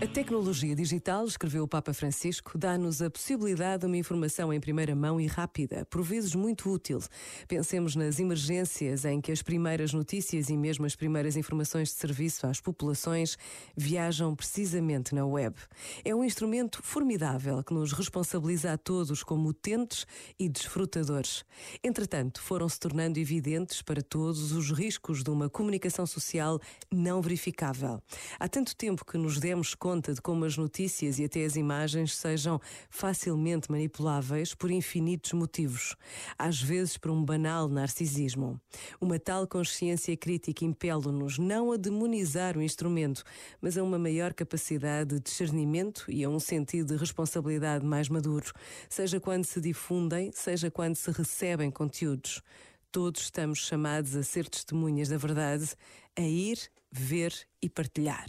A tecnologia digital, escreveu o Papa Francisco, dá-nos a possibilidade de uma informação em primeira mão e rápida, por vezes muito útil. Pensemos nas emergências em que as primeiras notícias e mesmo as primeiras informações de serviço às populações viajam precisamente na web. É um instrumento formidável que nos responsabiliza a todos como utentes e desfrutadores. Entretanto, foram-se tornando evidentes para todos os riscos de uma comunicação social não verificável. Há tanto tempo que nos demos conta conta de como as notícias e até as imagens sejam facilmente manipuláveis por infinitos motivos, às vezes por um banal narcisismo. Uma tal consciência crítica impele-nos não a demonizar o instrumento, mas a uma maior capacidade de discernimento e a um sentido de responsabilidade mais maduro, seja quando se difundem, seja quando se recebem conteúdos. Todos estamos chamados a ser testemunhas da verdade, a ir, ver e partilhar.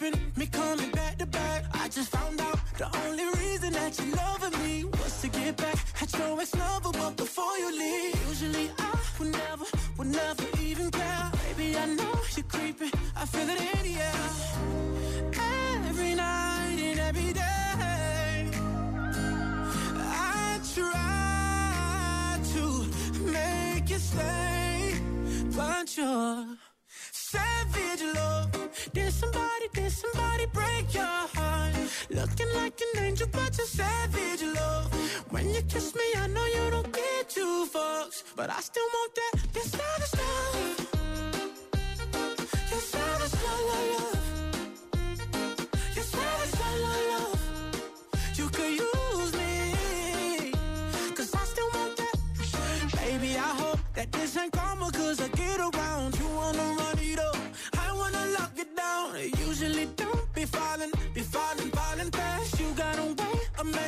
Keeping me coming back to back. I just found out the only reason that you loving me was to get back at your ex lover. But before you leave, usually I would never, would never even care. Baby, I know you're creeping. I feel it in the air. Every night and every day. I try to make you stay, but you're like an angel, but you're savage love. When you kiss me, I know you don't get two fucks, but I still want that. Love.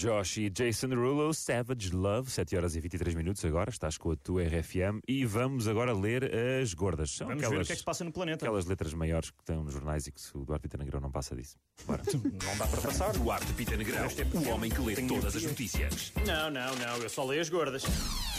Josh e Jason Derulo, Savage Love, 7 horas e 23 minutos agora, estás com a tua RFM e vamos agora ler as gordas. São Vamos ver o que é que se passa no planeta. aquelas letras maiores que estão nos jornais e que o Duarte Pita Negrão não passa disso. Bora. Não dá para passar. Duarte Pita Negrão, o homem que lê Tenho todas as notícias. Não, não, não, eu só leio as gordas.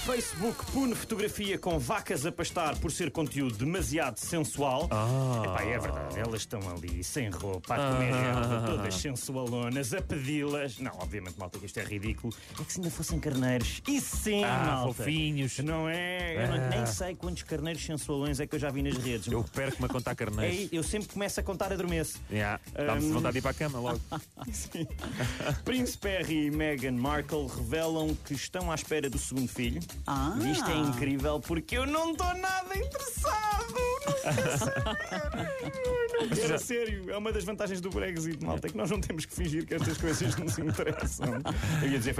Facebook pune fotografia com vacas a pastar por ser conteúdo demasiado sensual. Ah. Epá, é verdade, elas estão ali sem roupa, a comer relva, todas sensualonas, a pedi-las. Não, obviamente, malta, que isto é ridículo. É que se ainda fossem carneiros, e sim, Ah, malta. fofinhos. Não é? Eu não- Ah. nem sei quantos carneiros sensualões é que eu já vi nas redes. Eu perco-me a contar carneiros. eu sempre começo a contar adormeço. Yeah, Dá-me Hum. vontade de ir para a cama logo. Sim. Príncipe Harry e Meghan Markle revelam que estão à espera do segundo filho. Ah. E isto é incrível porque eu não estou nada interessado. Não quero sério. A sério. É uma das vantagens do Brexit, malta, é que nós não temos que fingir que estas coisas nos interessam. Eu ia dizer, foi